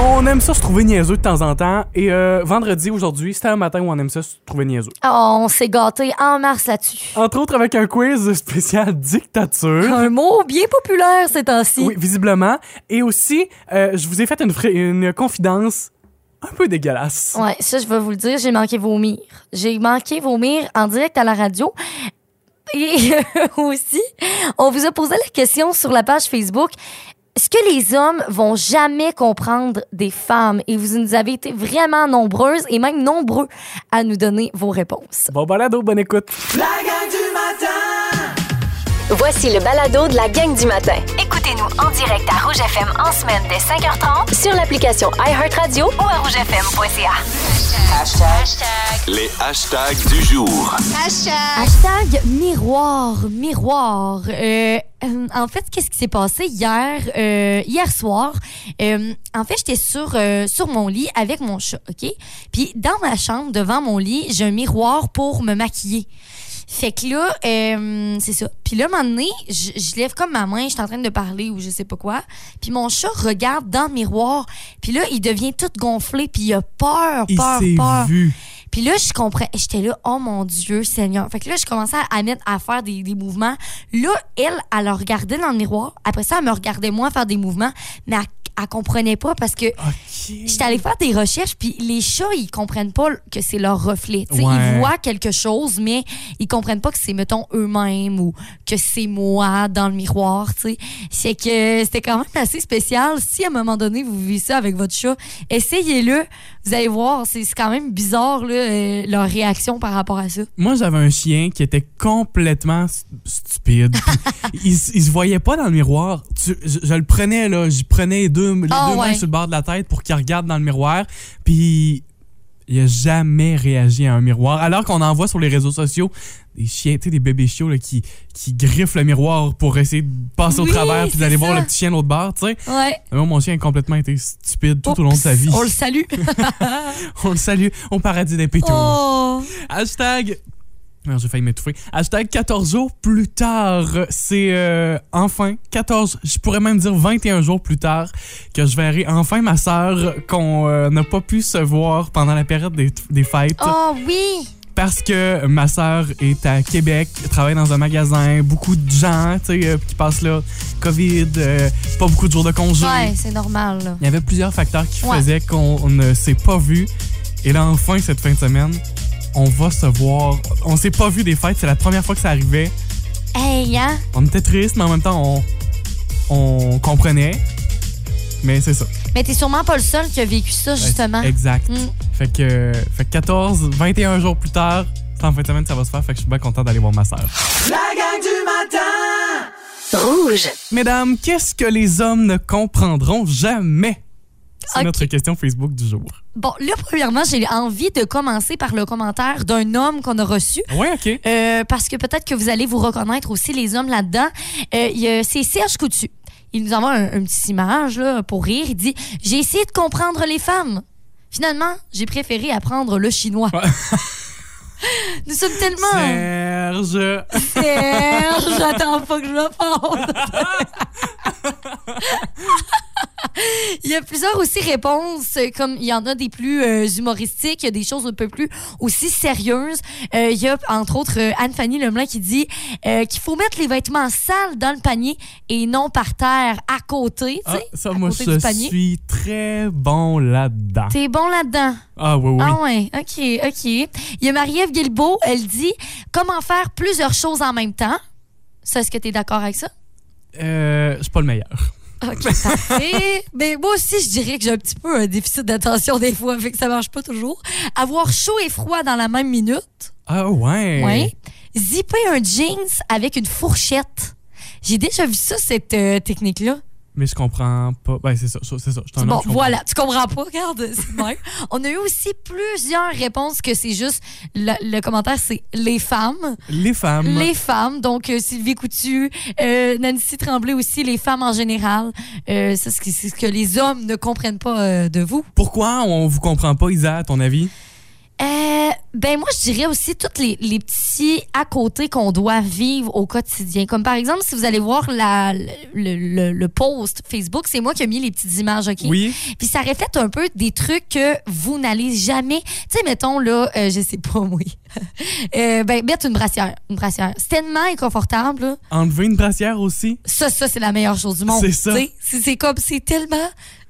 On aime ça se trouver niaiseux de temps en temps. Et euh, vendredi, aujourd'hui, c'était un matin où on aime ça se trouver niaiseux. Oh, on s'est gâté en mars là-dessus. Entre autres avec un quiz spécial dictature. Un mot bien populaire ces temps-ci. Oui, visiblement. Et aussi, euh, je vous ai fait une, une confidence un peu dégueulasse. Ouais, ça, je vais vous le dire, j'ai manqué vomir. J'ai manqué vomir en direct à la radio. Et aussi, on vous a posé la question sur la page Facebook. Est-ce que les hommes vont jamais comprendre des femmes? Et vous nous avez été vraiment nombreuses et même nombreux à nous donner vos réponses. Bon balado, bonne écoute. La gang Voici le balado de la gang du matin. Écoutez-nous en direct à Rouge FM en semaine dès 5h30 Sur l'application iHeartRadio ou à rougefm.ca. Les hashtags du jour. Hashtag miroir, miroir. Euh, euh, en fait, qu'est-ce qui s'est passé hier, euh, hier soir? Euh, en fait, j'étais sur, euh, sur mon lit avec mon chat, OK? Puis dans ma chambre, devant mon lit, j'ai un miroir pour me maquiller. Fait que là, euh, c'est ça. Puis là, un moment donné, je, je lève comme ma main, je suis en train de parler ou je sais pas quoi. Puis mon chat regarde dans le miroir. Puis là, il devient tout gonflé, puis il a peur, Il peur, peur. vu. Puis là, je comprends. J'étais là, oh mon Dieu, Seigneur. Fait que là, je commençais à mettre, à faire des, des mouvements. Là, elle, elle le regardait dans le miroir. Après ça, elle me regardait moi faire des mouvements, mais elle, elle comprenait pas parce que. J'étais allée faire des recherches, puis les chats, ils comprennent pas que c'est leur reflet. Ouais. Ils voient quelque chose, mais ils comprennent pas que c'est, mettons, eux-mêmes ou que c'est moi dans le miroir. C'est que c'était quand même assez spécial. Si à un moment donné, vous vivez ça avec votre chat, essayez-le. Vous allez voir, c'est quand même bizarre là, euh, leur réaction par rapport à ça. Moi, j'avais un chien qui était complètement st- stupide. Il, il se voyait pas dans le miroir. Tu- je, je le prenais, là. Je prenais les deux, les Ah, deux mains ouais. sur le bord de la tête pour qu'il regarde dans le miroir. Puis il a jamais réagi à un miroir. Alors qu'on en voit sur les réseaux sociaux des chiens, tu sais, des bébés chiots là, qui, qui griffent le miroir pour essayer de passer Oui, au travers puis d'aller voir le petit chien de l'autre bord, tu sais. Ouais. Moi, mon chien a complètement été stupide tout au long de sa vie. On le salue. On le salue au paradis des pétous. oh. Hashtag. Merde, J'ai failli m'étouffer. Hashtag 14 jours plus tard. C'est euh, enfin 14, je pourrais même dire 21 jours plus tard que je verrai enfin ma sœur qu'on euh, n'a pas pu se voir pendant la période des, des fêtes. Oh oui. Parce que ma sœur est à Québec, travaille dans un magasin, beaucoup de gens euh, qui passent là, COVID, euh, pas beaucoup de jours de congé. Ouais, c'est normal. là. Il y avait plusieurs facteurs qui Ouais. faisaient qu'on ne s'est pas vu. Et là, enfin, cette fin de semaine, on va se voir. On s'est pas vu des fêtes. C'est la première fois que ça arrivait. Hey, hein? On était triste, mais en même temps, on, on comprenait. Mais c'est ça. Mais t'es sûrement pas le seul qui a vécu ça, justement. Exact. Mm. Fait, que, fait que 14, 21 jours plus tard, c'est en fin de semaine que ça va se faire. Fait que je suis bien content d'aller voir ma sœur. La gang du matin Rouge. Mesdames, qu'est-ce que les hommes ne comprendront jamais? C'est notre question Facebook du jour. Bon, là, premièrement, j'ai envie de commencer par le commentaire d'un homme qu'on a reçu. Ouais, OK. Euh, parce que peut-être que vous allez vous reconnaître aussi les hommes là-dedans. Euh, c'est Serge Coutu. Il nous envoie un, un petit image là, pour rire. Il dit J'ai essayé de comprendre les femmes. Finalement, j'ai préféré apprendre le chinois. Ouais. Nous sommes tellement. Serge. Serge, j'attends pas que je me. Il y a plusieurs aussi réponses, euh, comme il y en a des plus euh, humoristiques, il y a des choses un peu plus aussi sérieuses. Euh, il y a entre autres euh, Anne-Fanny Lemelin qui dit qu'il faut mettre les vêtements sales dans le panier et non par terre à côté. Ah, ça, à moi, côté je suis très bon là-dedans. T'es bon là-dedans. Ah oui, oui. Ah ouais, ok, ok. Il y a Marie-Ève Guilbeault, elle dit comment faire plusieurs choses en même temps? Ça, est-ce que tu es d'accord avec ça? Euh, je suis pas le meilleur. OK, parfait. Mais moi aussi, je dirais que j'ai un petit peu un déficit d'attention des fois, fait que ça marche pas toujours. Avoir chaud et froid dans la même minute. Ah ouais. Ouais. Zipper un jeans avec une fourchette. J'ai déjà vu ça, cette euh, technique-là. Mais je comprends pas. Ben, c'est ça, c'est ça. Je Bon, voilà, tu comprends pas, regarde. On a eu aussi plusieurs réponses que c'est juste, le, le commentaire, c'est les femmes. Les femmes. Les femmes, donc euh, Sylvie Coutu, euh, Nancy Tremblay aussi, les femmes en général. Euh, c'est ce que- c'est ce que les hommes ne comprennent pas de vous. Pourquoi on vous comprend pas, Isa, à ton avis? Euh, ben moi, je dirais aussi tous les, les petits à côté qu'on doit vivre au quotidien. Comme par exemple, si vous allez voir la, le, le- le post Facebook, c'est moi qui ai mis les petites images, OK? Oui. Puis ça reflète un peu des trucs que vous n'allez jamais... Tu sais, mettons, là, euh, je sais pas, oui. Euh, ben, mettre une brassière. Une brassière. C'est tellement inconfortable, là. Enlever une brassière aussi. Ça, ça, c'est la meilleure chose du monde. C'est ça. C'est comme, c'est tellement...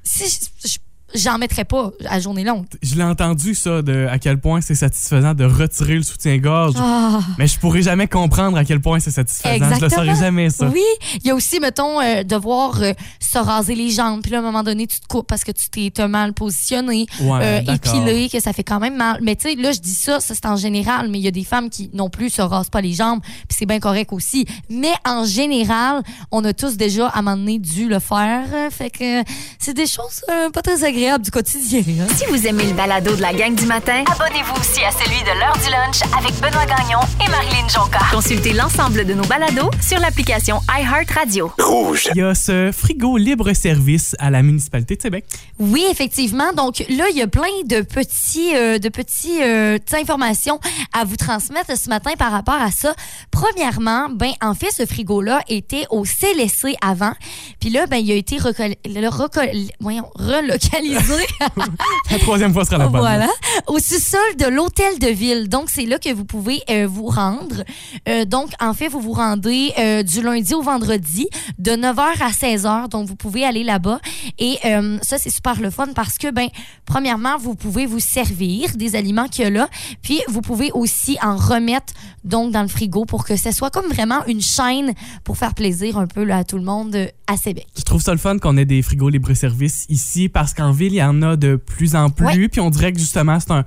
Si je- je- J'en mettrais pas à journée longue. Je l'ai entendu, ça, de à quel point c'est satisfaisant de retirer le soutien-gorge. Ah. Mais je pourrais jamais comprendre à quel point c'est satisfaisant. Je le Exactement. saurais jamais, ça. Oui, il y a aussi, mettons, euh, devoir euh, se raser les jambes. Puis là, à un moment donné, tu te coupes parce que tu t'es mal positionné, Ouais, euh, épilé, que ça fait quand même mal. Mais tu sais, là, je dis ça, ça c'est en général, mais il y a des femmes qui non plus se rasent pas les jambes, puis c'est bien correct aussi. Mais en général, on a tous déjà à un moment donné dû le faire. Fait que c'est des choses pas très agréables du quotidien. hein. Si vous aimez le balado de la gang du matin, abonnez-vous aussi à celui de l'heure du lunch avec Benoît Gagnon et Marilyn Jonca. Consultez l'ensemble de nos balados sur l'application iHeartRadio. Rouge. Il y a ce frigo libre-service à la municipalité de Québec. Oui, effectivement. Donc là, il y a plein de petits, euh, de petits, euh, petites informations à vous transmettre ce matin par rapport à ça. Premièrement, ben en fait, ce frigo-là était au CLSC avant, puis là, ben il a été recol- le recol- voyons, relocalisé. La troisième fois sera la bonne. Voilà, au sous-sol de l'hôtel de ville. Donc, c'est là que vous pouvez euh, vous rendre. Euh, donc, en fait, vous vous rendez euh, du lundi au vendredi de 9h à 16h. Donc, vous pouvez aller là-bas. Et ça, c'est super le fun parce que, ben, premièrement, vous pouvez vous servir des aliments qu'il y a là. Puis, vous pouvez aussi en remettre donc dans le frigo pour que ce soit comme vraiment une chaîne pour faire plaisir un peu là, à tout le monde à Québec. Je trouve ça le fun qu'on ait des frigos libre-service ici parce qu'en il y en a de plus en plus. Ouais. Puis on dirait que justement, c'est un.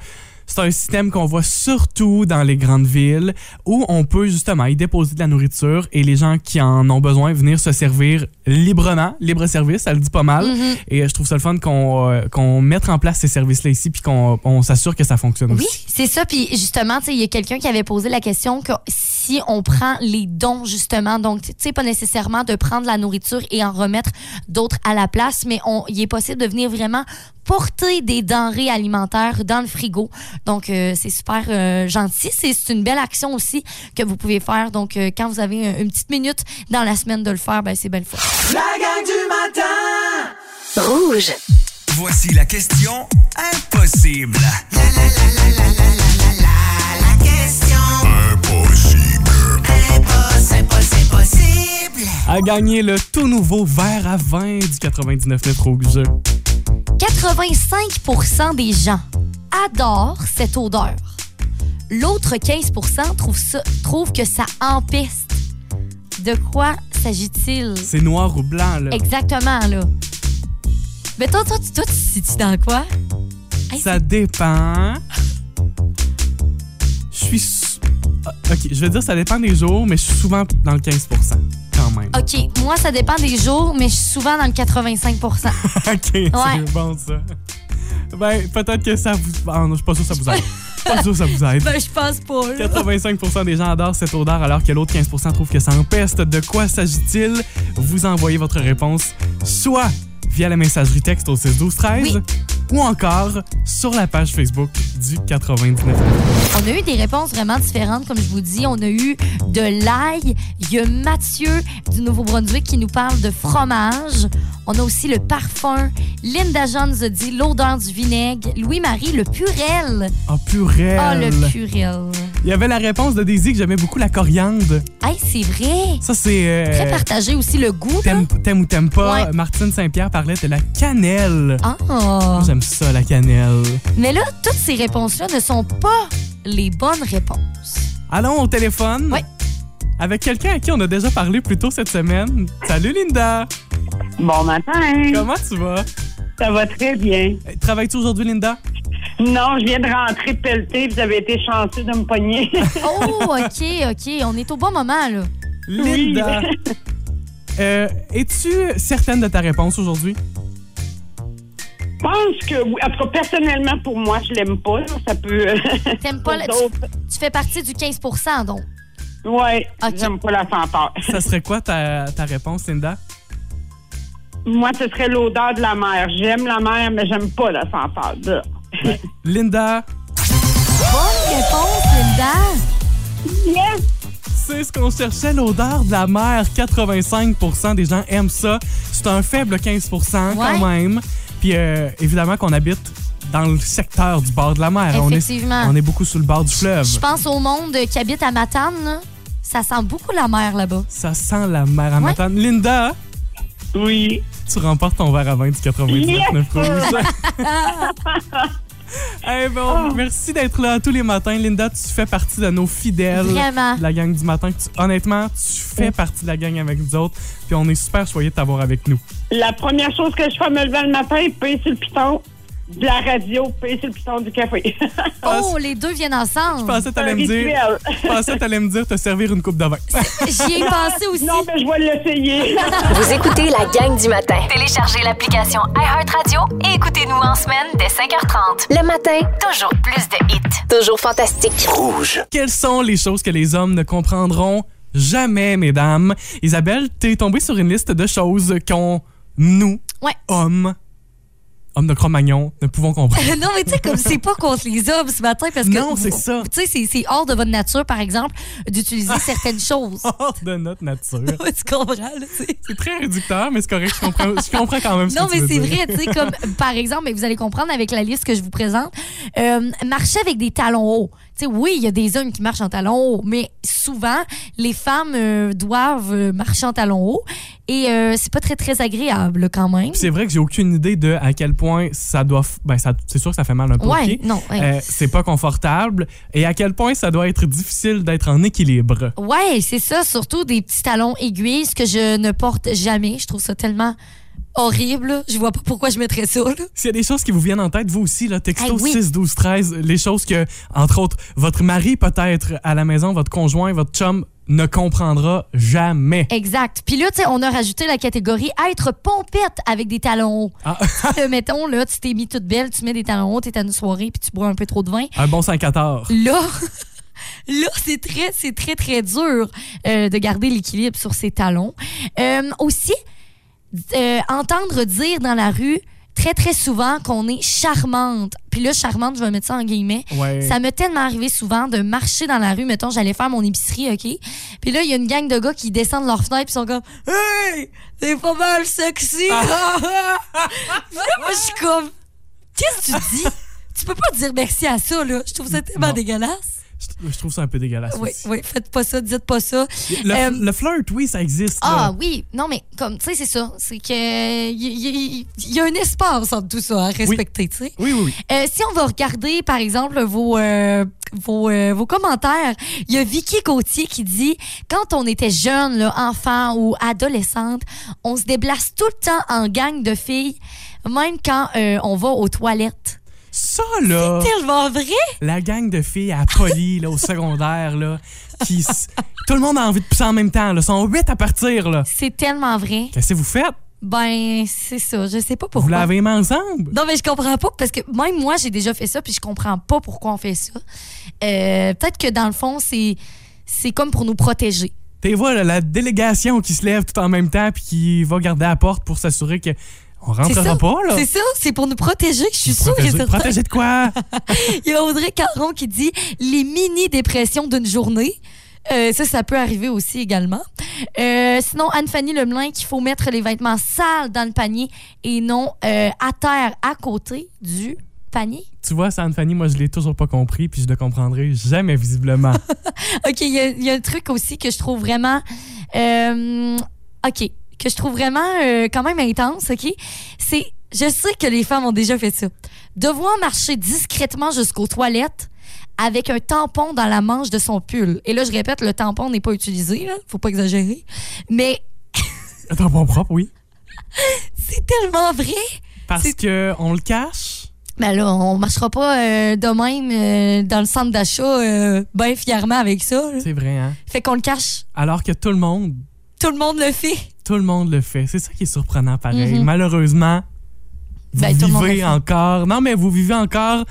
C'est un système qu'on voit surtout dans les grandes villes où on peut justement y déposer de la nourriture et les gens qui en ont besoin venir se servir librement, libre service, ça le dit pas mal. Mhm. Et euh, je trouve ça le fun qu'on euh, qu'on mette en place ces services-là ici puis qu'on on s'assure que ça fonctionne Oui, aussi. c'est ça. Puis justement, il y a quelqu'un qui avait posé la question que si on prend les dons, justement, donc, tu sais, pas nécessairement de prendre la nourriture et en remettre d'autres à la place, mais on, il est possible de venir vraiment porter des denrées alimentaires dans le frigo. Donc, euh, c'est super euh, gentil. C'est une belle action aussi que vous pouvez faire. Donc, euh, quand vous avez une petite minute dans la semaine de le faire, ben, c'est belle fois. La gang du matin Rouge. Voici la question impossible. À gagner le tout nouveau verre à vin du 99 rouge. 85% des gens adorent cette odeur. L'autre 15% trouve, ça, trouve que ça empeste. De quoi s'agit-il? C'est noir ou blanc, là. Exactement, là. Mais toi, toi, tu- toi, tu situes dans quoi? Hey, Ça dépend. Je suis. Ok, je vais dire ça dépend des jours, mais je suis souvent dans le 15% quand même. OK, moi, ça dépend des jours, mais je suis souvent dans le 85% ok, c'est bon ça. Ben, peut-être que ça vous. Ah non, je suis pas sûr que ça vous aide. Je suis pas sûr que ça vous aide. Ben, je pense pas, là. 85% des gens adorent cette odeur alors que l'autre 15% trouvent que ça empeste. De quoi s'agit-il? Vous envoyez votre réponse soit via la messagerie texte au 6 12 13 Oui. ou encore sur la page Facebook du 99. On a eu des réponses vraiment différentes, comme je vous dis. On a eu de l'ail. Il y a Mathieu du Nouveau-Brunswick qui nous parle de fromage. On a aussi le parfum. Linda John nous a dit l'odeur du vinaigre. Louis-Marie, le purel. Ah, purée! Ah, le purel. Il y avait la réponse de Daisy que j'aimais beaucoup, la coriandre. Hey, c'est vrai. Ça, c'est. euh, Très partagé aussi le goût. T'aimes ou t'aimes pas? Ouais. Martine Saint-Pierre parlait de la cannelle. Ah. Moi, J'aime ça, la cannelle. Mais là, toutes ces réponses-là ne sont pas les bonnes réponses. Allons au téléphone. Ouais. Avec quelqu'un à qui on a déjà parlé plus tôt cette semaine. Salut, Linda. Bon matin. Comment tu vas? Ça va très bien. Euh, Travailles-tu aujourd'hui, Linda? Non, je viens de rentrer pelleté. Vous avez été chanceux de me pogner. Oh, OK, OK. On est au bon moment, là. Linda. Euh, Es-tu certaine de ta réponse aujourd'hui? Je pense que, oui. en tout cas, personnellement, pour moi, je l'aime pas. là. Ça peut. T'aimes pas. Tu fais partie du 15% donc. Ouais, Ok. j'aime pas la senteur. Ça serait quoi ta, ta réponse, Linda? moi, ce serait l'odeur de la mer. J'aime la mer, mais j'aime pas la senteur. là. Linda, Bonne réponse, Linda. Yes! C'est ce qu'on cherchait, l'odeur de la mer. 85% des gens aiment ça. C'est un faible 15% quand Ouais. même. Puis euh, évidemment qu'on habite dans le secteur du bord de la mer. On est, Effectivement. on est beaucoup sous le bord du fleuve. Je pense au monde qui habite à Matane. là. Ça sent beaucoup la mer là-bas. Ça sent la mer à Ouais. Matane. Linda, Oui. tu remportes ton verre à vin du 99 rouge. Bon, merci d'être là tous les matins. Linda, tu fais partie de nos fidèles. Vraiment. De la gang du matin. Tu- honnêtement, tu fais partie de la gang avec nous autres. Puis on est super choyés de t'avoir avec nous. La première chose que je fais me levant le matin, payer sur le piton de la radio, sur le piton du café. Oh, les deux viennent ensemble. Je pensais que un t'allais me dire. rituel. Je pensais que t'allais me dire te servir une coupe de vin. J'y ai pensé aussi. Non, mais je vais l'essayer. Vous écoutez la gang du matin. Téléchargez l'application iHeartRadio et écoutez-nous en semaine dès 5h30. Le matin, Toujours plus de hits. toujours fantastique. Rouge. Quelles sont les choses que les hommes ne comprendront jamais, mesdames? Isabelle, t'es tombée sur une liste de choses qu'on, nous, Ouais. hommes, hommes de Cro-Magnon, ne pouvons comprendre. non, mais tu sais, comme c'est pas contre les hommes ce matin parce que. Non, c'est ça. Tu sais, c'est- c'est hors de votre nature, par exemple, d'utiliser certaines choses. Hors de notre nature. tu comprends, là. C'est très réducteur, mais c'est correct. Je comprends, je comprends quand même ce Non, que tu mais c'est vrai, tu sais, comme par exemple, mais vous allez comprendre avec la liste que je vous présente, euh, marcher avec des talons hauts. Sais, oui, il y a des hommes qui marchent en talons hauts, mais souvent, les femmes euh, doivent euh, marcher en talons hauts et euh, c'est pas très, très agréable quand même. C'est vrai que j'ai aucune idée de à quel point ça doit. Ben, c'est sûr que ça fait mal un peu Ouais, non, ouais. Euh, c'est pas confortable. Et à quel point ça doit être difficile d'être en équilibre. Ouais, c'est ça, surtout des petits talons aiguilles, ce que je ne porte jamais. Je trouve ça tellement horrible. Je vois pas pourquoi je mettrais ça. S'il y a des choses qui vous viennent en tête, vous aussi, là, texto Hey, oui. 6 12 13, les choses que, entre autres, votre mari peut-être à la maison, votre conjoint, votre chum ne comprendra jamais. Exact. Puis là, tu sais, on a rajouté la catégorie être pompette avec des talons hauts. Ah. Euh, mettons, là, tu t'es mis toute belle, tu mets des talons hauts, t'es à une soirée, puis tu bois un peu trop de vin. Un bon 5-14. Là, là c'est très, c'est très, très dur euh, de garder l'équilibre sur ses talons. Euh, aussi, euh, entendre dire dans la rue très, très souvent qu'on est charmante. Puis là, charmante, je vais mettre ça en guillemets. Ouais. Ça m'est tellement arrivé souvent de marcher dans la rue. Mettons, j'allais faire mon épicerie, OK? Puis là, il y a une gang de gars qui descendent de leur fenêtre puis sont comme Hey! C'est pas mal sexy! Ah. Moi, je suis comme Qu'est-ce que tu dis? tu peux pas dire merci à ça, là. Je trouve ça tellement Non. dégueulasse. Je, trouve ça un peu dégueulasse. Oui, aussi. oui, faites pas ça, dites pas ça. Le, Euh, le flirt, oui, ça existe. Ah là. oui, non, mais comme, tu sais, c'est ça. C'est que. Il y, y- y a un espace entre tout ça à respecter, tu sais. Oui, oui, oui. Euh, si on va regarder, par exemple, vos, euh, vos, euh, vos commentaires, il y a Vicky Gauthier qui dit quand on était jeune, là, enfant ou adolescente, on se déplace tout le temps en gang de filles, même quand euh, on va aux toilettes. Ça, là, Tellement vrai! la gang de filles à Poly, là, au secondaire, là, qui. Tout le monde a envie de pousser en même temps, là. Ils sont huit à partir, là. C'est tellement vrai. Qu'est-ce que vous faites? Ben, c'est ça. Je sais pas Vous pourquoi. lavez les mains ensemble? Non, mais je comprends pas parce que même moi, j'ai déjà fait ça puis je comprends pas pourquoi on fait ça. Euh, Peut-être que dans le fond, c'est c'est comme pour nous protéger. T'es vois, là, la délégation qui se lève tout en même temps puis qui va garder la porte pour s'assurer que on rentrera pas, là. C'est ça, c'est pour nous protéger, je suis sûre Protéger, protéger de quoi? Il y a Audrey Caron qui dit les mini-dépressions d'une journée. Euh, ça, ça peut arriver aussi également. Euh, sinon, Anne-Fanny Lemelin qu'il faut mettre les vêtements sales dans le panier et non euh, à terre à côté du panier. tu vois, ça, Anne-Fanny, moi, je l'ai toujours pas compris puis je le comprendrai jamais, visiblement. OK, il y, y a un truc aussi que je trouve vraiment. OK, que je trouve vraiment euh, quand même intense, OK? C'est. Je sais que les femmes ont déjà fait ça. Devoir marcher discrètement jusqu'aux toilettes avec un tampon dans la manche de son pull. Et là, je répète, le tampon n'est pas utilisé, là. Faut pas exagérer. Mais Un tampon propre, oui. c'est tellement vrai. Parce que on le cache? Ben là, on marchera pas euh, de même euh, dans le centre d'achat euh, bien fièrement avec ça. C'est vrai, hein? Fait qu'on le cache. Alors que tout le monde, Tout le monde le fait. Tout le monde le fait. C'est ça qui est surprenant, pareil. Mhm. Malheureusement, vous Ben, le vivez encore. Non, mais vous vivez encore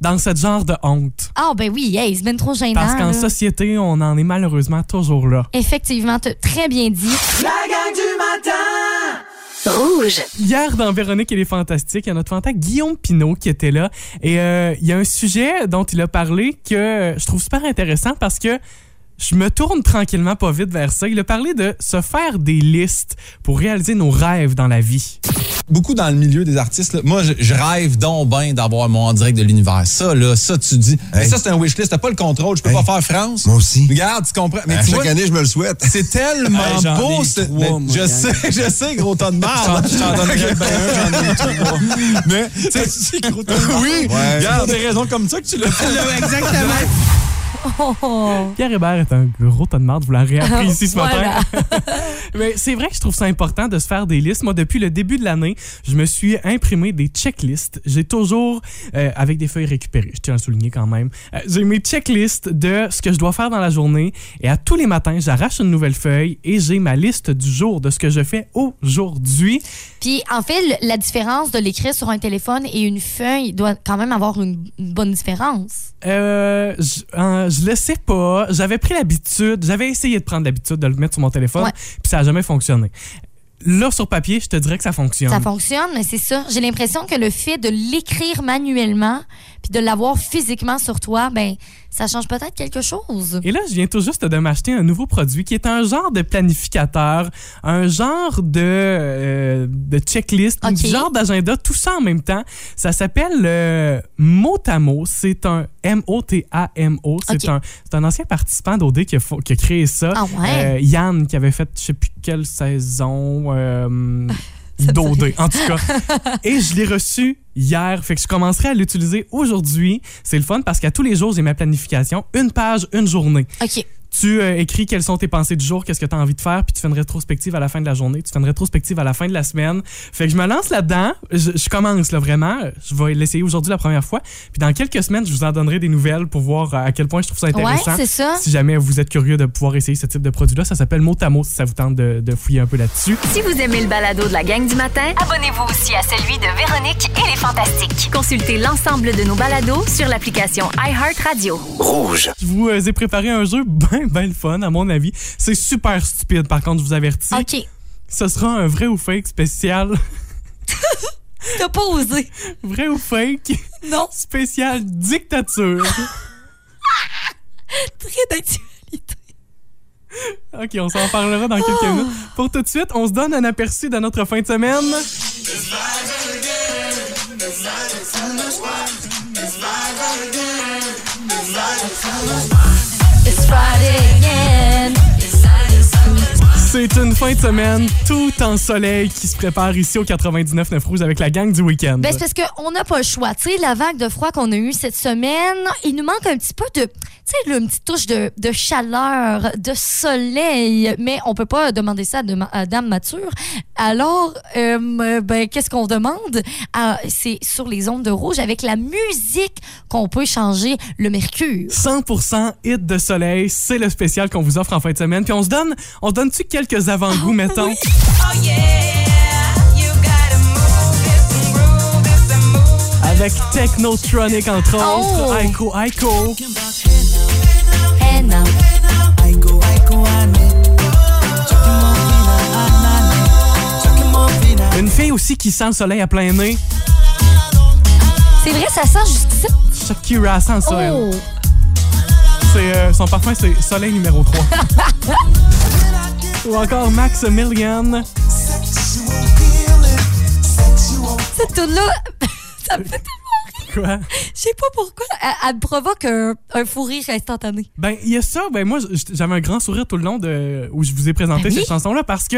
dans ce genre de honte. Ah, ben oui, hey, c'est bien trop gênant. Parce qu'en société, on en est malheureusement toujours là. Effectivement, très bien dit. La gang du matin Rouge. Hier, dans Véronique et les Fantastiques, il y a notre fantastique Guillaume Pinault qui était là. Et euh, il y a un sujet dont il a parlé que je trouve super intéressant parce que je me tourne tranquillement pas vite vers ça. Il a parlé de se faire des listes pour réaliser nos rêves dans la vie. beaucoup dans le milieu des artistes, là, moi, je, je rêve donc bien d'avoir mon en direct de l'univers. Ça, là, ça, tu dis. Mais ça, c'est un wishlist. T'as pas le contrôle. Je peux Hey. pas faire France. Moi aussi. Regarde, tu comprends. Mais À tu chaque vois, année, je me le souhaite. c'est tellement Hey, beau. trois, moi, je sais, je sais, gros tas de marde. Je t'en donnerais bien un, j'en ai trois. Mais, tu sais, oui, Ouais. regarde, des raisons comme ça que tu l'as fait. Exactement. Oh. Pierre Hébert est un gros tas de marde, vous l'avez appris ici ce matin. Mais c'est vrai que je trouve ça important de se faire des listes. Moi, depuis le début de l'année, je me suis imprimé des checklists. J'ai toujours, euh, avec des feuilles récupérées, je tiens à le souligner quand même, euh, j'ai mes checklists de ce que je dois faire dans la journée. Et à tous les matins, j'arrache une nouvelle feuille et j'ai ma liste du jour de ce que je fais aujourd'hui. Puis, en fait, la différence de l'écrire sur un téléphone et une feuille doit quand même avoir une, bonne différence. Euh, je, euh, je le sais pas. J'avais pris l'habitude, j'avais essayé de prendre l'habitude de le mettre sur mon téléphone, puis ça a jamais fonctionné. Là, sur papier, je te dirais que ça fonctionne. Ça fonctionne, mais c'est ça. J'ai l'impression que le fait de l'écrire manuellement puis de l'avoir physiquement sur toi, ben, ça change peut-être quelque chose. Et là, je viens tout juste de m'acheter un nouveau produit qui est un genre de planificateur, un genre de, euh, de checklist, un genre d'agenda, tout ça en même temps. Ça s'appelle euh, Motamo. C'est un M-O-T-A-M-O. C'est un, ancien participant d'OD qui qui a créé ça. Ah ouais? Euh, Yann, qui avait fait je sais plus quelle saison. Ça me d'OD, dit en tout cas. Et je l'ai reçu hier. Fait que je commencerai à l'utiliser aujourd'hui. C'est le fun parce qu'à tous les jours, j'ai ma planification. Une page, une journée. OK. Tu euh, écris quelles sont tes pensées du jour, qu'est-ce que tu as envie de faire, puis tu fais une rétrospective à la fin de la journée, tu fais une rétrospective à la fin de la semaine. Fait que je me lance là-dedans. Je, je commence là vraiment. Je vais l'essayer aujourd'hui la première fois. Puis dans quelques semaines, je vous en donnerai des nouvelles pour voir euh, à quel point je trouve ça Ouais, intéressant. c'est ça. si jamais vous êtes curieux de pouvoir essayer ce type de produit-là, ça s'appelle Motamo si ça vous tente de, de fouiller un peu là-dessus. Si vous aimez le balado de la gang du matin, abonnez-vous aussi à celui de Véronique et les Fantastiques. Consultez l'ensemble de nos balados sur l'application iHeartRadio. Rouge. Je vous euh, ai préparé un jeu bien, bien le fun, à mon avis. C'est super stupide, par contre, je vous avertis. OK. Ce sera un vrai ou fake spécial. T'as pas osé. vrai ou fake? Non. spécial dictature. Très d'actualité. OK, on s'en parlera dans quelques minutes. Pour tout de suite, on se donne un aperçu de notre fin de semaine. C'est une fin de semaine tout en soleil qui se prépare ici au 99.9 Rouge avec la gang du week-end. Ben, c'est parce qu'on n'a pas le choix. Tu sais, la vague de froid qu'on a eue cette semaine, il nous manque un petit peu de, tu sais, une petite touche de, de chaleur, de soleil. Mais on peut pas demander ça à Dame Mature. Alors, euh, ben, qu'est-ce qu'on demande? Ah, c'est sur les ondes de rouge avec la musique qu'on peut changer le mercure. 100% hit de soleil, c'est le spécial qu'on vous offre en fin de semaine. Puis on se donne, on se donne-tu quelques avant-goûts, mettons? Avec Technotronic, entre autres, Oh! Aiko Aiko. Une fille aussi qui sent le soleil à plein nez. C'est vrai, ça sent jusqu'ici. Shakira sent ça. Oh! C'est, euh, son parfum, c'est Soleil numéro 3. Ou encore Max Million. Cette tune là ça me fait Quoi? Je sais pas pourquoi. Elle, elle me provoque un, un fou rire instantané. Ben, il y a ça. Ben, moi, j'avais un grand sourire tout le long de, où je vous ai présenté Ben oui. cette chanson-là parce que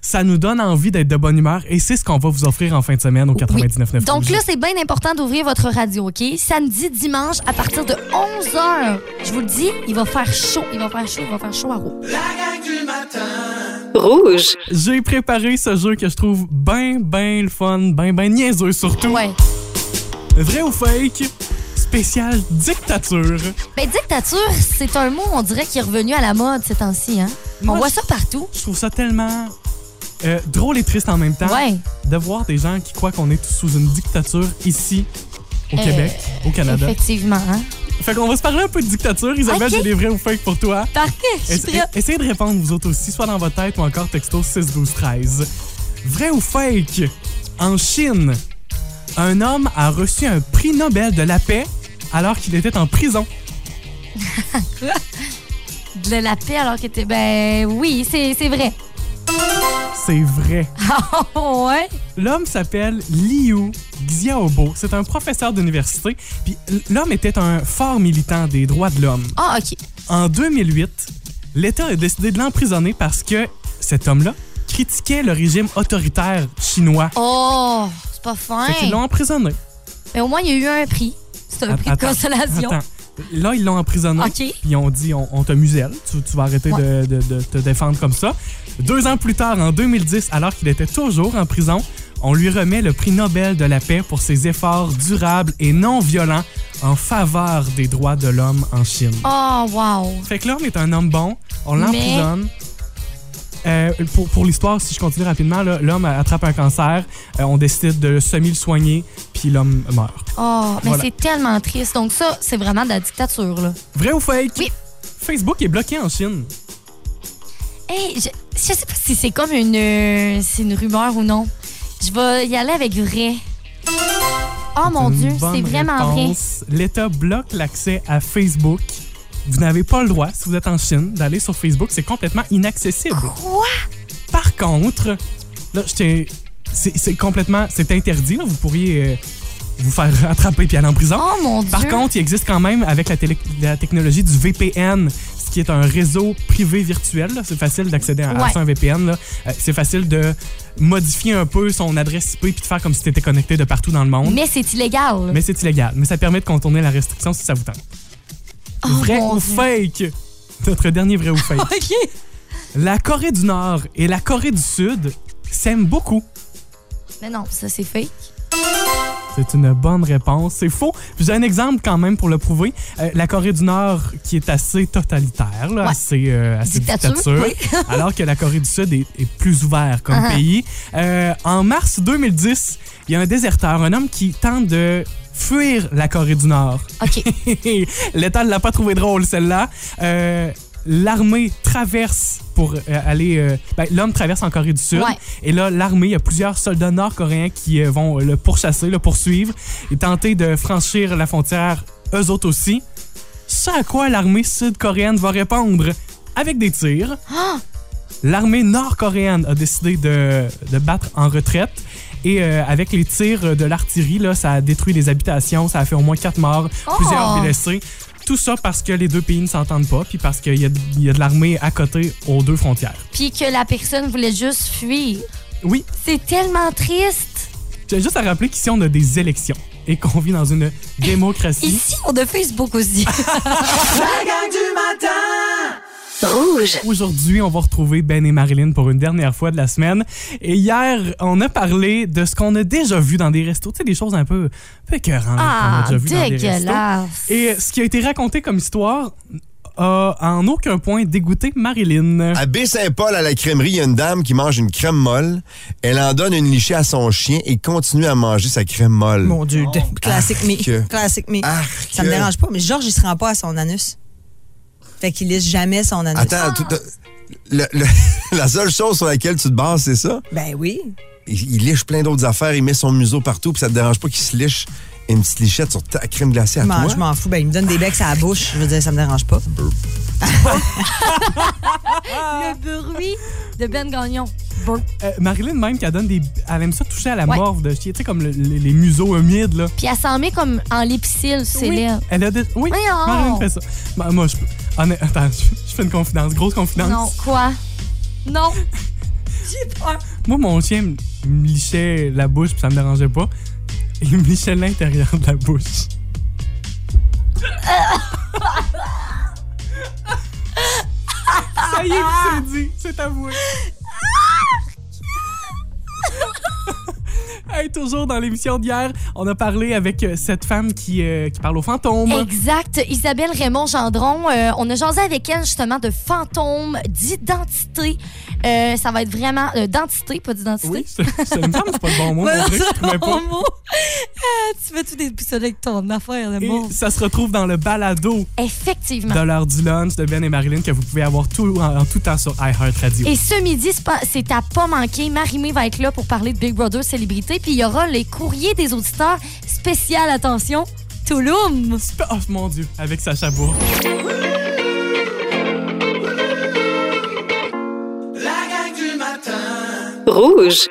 ça nous donne envie d'être de bonne humeur et c'est ce qu'on va vous offrir en fin de semaine au 99.9 Donc Rouge. là, c'est bien important d'ouvrir votre radio, OK? Samedi, dimanche, à partir de 11h. Je vous le dis, il va faire chaud. Il va faire chaud. Il va faire chaud à roue. La gang du matin. Rouge. J'ai préparé ce jeu que je trouve ben, ben le fun, ben, ben niaiseux surtout. Ouais. Vrai ou fake? Spécial dictature. Ben, dictature, c'est un mot, on dirait, qui est revenu à la mode ces temps-ci, hein? On voit ça partout. Je trouve ça tellement euh, drôle et triste en même temps Ouais. de voir des gens qui croient qu'on est tous sous une dictature ici, au Euh, Québec, au Canada. Effectivement, hein? Fait qu'on va se parler un peu de dictature. Isabelle, Ok. j'ai des vrais ou fake pour toi. Parfait, Essa- essayez de répondre vous autres aussi, soit dans votre tête ou encore texto 6 12 13. Vrai ou fake? En Chine, un homme a reçu un prix Nobel de la paix alors qu'il était en prison. De la paix alors que t'es. Ben oui, c'est vrai. C'est vrai. Ah ouais? L'homme s'appelle Liu Xiaobo. C'est un professeur d'université. Puis l'homme était un fort militant des droits de l'homme. Ah, OK. En 2008, l'État a décidé de l'emprisonner parce que cet homme-là critiquait le régime autoritaire chinois. Oh, c'est pas fin. Fait qu'ils l'ont emprisonné. Mais au moins, il y a eu un prix. C'est un prix de Attends, consolation. attends. Là, ils l'ont emprisonné. OK. Puis ils ont dit on, on te muselle, tu, tu vas arrêter de, de- de te défendre comme ça. Deux ans plus tard, en 2010, alors qu'il était toujours en prison, on lui remet le prix Nobel de la paix pour ses efforts durables et non violents en faveur des droits de l'homme en Chine. Oh, wow. Fait que l'homme est un homme bon, on l'emprisonne. Euh, pour pour l'histoire, si je continue rapidement, l'homme attrape un cancer, euh, on décide de semi le soigner, puis l'homme meurt. Oh, mais Voilà. c'est tellement triste. Donc, ça, c'est vraiment de la dictature, là. Vrai ou fake? Oui. Facebook est bloqué en Chine. Hey, je, je sais pas si c'est comme une, euh, c'est une rumeur ou non. Je vais y aller avec vrai. Oh mon Dieu, c'est vraiment vrai. réponse. L'État bloque l'accès à Facebook. Vous n'avez pas le droit, si vous êtes en Chine, d'aller sur Facebook. C'est complètement inaccessible. Quoi? Par contre, là, c'est complètement, c'est interdit. là. Vous pourriez euh, vous faire attraper puis aller en prison. Oh mon Dieu. Par contre, il existe quand même avec la, télé- la technologie du VPN, ce qui est un réseau privé virtuel. C'est facile d'accéder à, Ouais. un VPN. Euh, c'est facile de modifier un peu son adresse IP puis de faire comme si tu étais connecté de partout dans le monde. Mais c'est illégal. Mais c'est illégal. Mais ça permet de contourner la restriction si ça vous tente. Oh, vrai ou Dieu. fake? Notre dernier vrai ou fake. OK. La Corée du Nord et la Corée du Sud s'aiment beaucoup. Mais non, ça, c'est fake. C'est une bonne réponse. C'est faux. J'ai un exemple quand même pour le prouver. Euh, la Corée du Nord qui est assez totalitaire, là, Ouais. assez, euh, assez Dictature, dictature, oui. alors que la Corée du Sud est, est plus ouvert comme Ah. pays. Euh, en mars 2010, il y a un déserteur, un homme qui tente de fuir la Corée du Nord. OK. L'État ne l'a pas trouvé drôle, celle-là. Euh, L'armée traverse pour euh, aller. euh, ben, L'homme traverse en Corée du Sud. Ouais. Et là, l'armée, il y a plusieurs soldats nord-coréens qui euh, vont le pourchasser, le poursuivre et tenter de franchir la frontière, eux autres aussi. Ce à quoi l'armée sud-coréenne va répondre avec des tirs. L'armée nord-coréenne a décidé de, de battre en retraite. Et euh, avec les tirs de l'artillerie, là, ça a détruit des habitations, ça a fait au moins quatre morts, Oh! plusieurs blessés. Tout ça parce que les deux pays ne s'entendent pas, puis parce qu'il y, a- il y a de l'armée à côté aux deux frontières. Puis que la personne voulait juste fuir. Oui, C'est tellement triste. j'ai juste à rappeler qu'ici, on a des élections et qu'on vit dans une démocratie. Ici, on a Facebook aussi. La gang du matin Rouge. Aujourd'hui, on va retrouver Ben et Marilyn pour une dernière fois de la semaine. Et hier, on a parlé de ce qu'on a déjà vu dans des restos. Tu sais, des choses un peu, un peu écœurantes qu'on a ah, déjà vu dans des restos. dégueulasse. Et ce qui a été raconté comme histoire a en aucun point dégoûté Marilyn. À Baie-Saint-Paul, à la crèmerie, il y a une dame qui mange une crème molle. Elle en donne une lichée à son chien et continue à manger sa crème molle. Mon Dieu, de- classique me. Classique me. Arc. Ça me dérange pas, mais Georges, il se rend pas à son anus. Fait qu'il lisse jamais son anus. Attends, tout- le- le- la seule chose sur laquelle tu te bases, c'est ça? Ben oui. Il, il liche plein d'autres affaires, il met son museau partout, puis ça te dérange pas qu'il se liche une petite lichette sur ta crème glacée à toi? je m'en fous. Ben, il me donne des becs à la bouche. Je veux dire, ça me dérange pas. Le bruit de Ben Gagnon. Euh, Marilyn, même, qu'elle donne des. Elle aime ça toucher à la Ouais. morve de chien, tu sais, comme le- les, les museaux humides, là. Puis elle s'en met comme en lipsil sur ses lèvres. Elle a des. Oui, Voyons. Marilyn fait ça. Ma- Moi, je peux. Attends, je, je fais une confidence, grosse confidence. Non, quoi? Non. Moi, mon chien me me lichait la bouche, puis ça me dérangeait pas. Il me lichait l'intérieur de la bouche. ça y est, c'est dit, c'est avoué. Hey, toujours dans l'émission d'hier, on a parlé avec euh, cette femme qui, euh, qui parle aux fantômes. Exact. Isabelle Raymond Gendron, euh, on a jasé avec elle justement de fantômes, d'identité. Ça va être vraiment d'identité, pas d'identité. Oui, ça me semble c'est pas le bon mot. Voilà, je pas. Bon mot. Ah, tu fais tout déboussoler avec ton affaire, le mot? Ça se retrouve dans le balado. Effectivement. De l'heure du lunch de Ben et Marilyn que vous pouvez avoir tout, en, tout temps sur iHeartRadio. Et ce midi, c'est à pas manquer. Marimé va être là pour parler de Big Brother célébrité. Puis il y aura les courriers des auditeurs Spéciale attention, Touloum. Oh mon Dieu, avec Sacha Bourg. Rouge.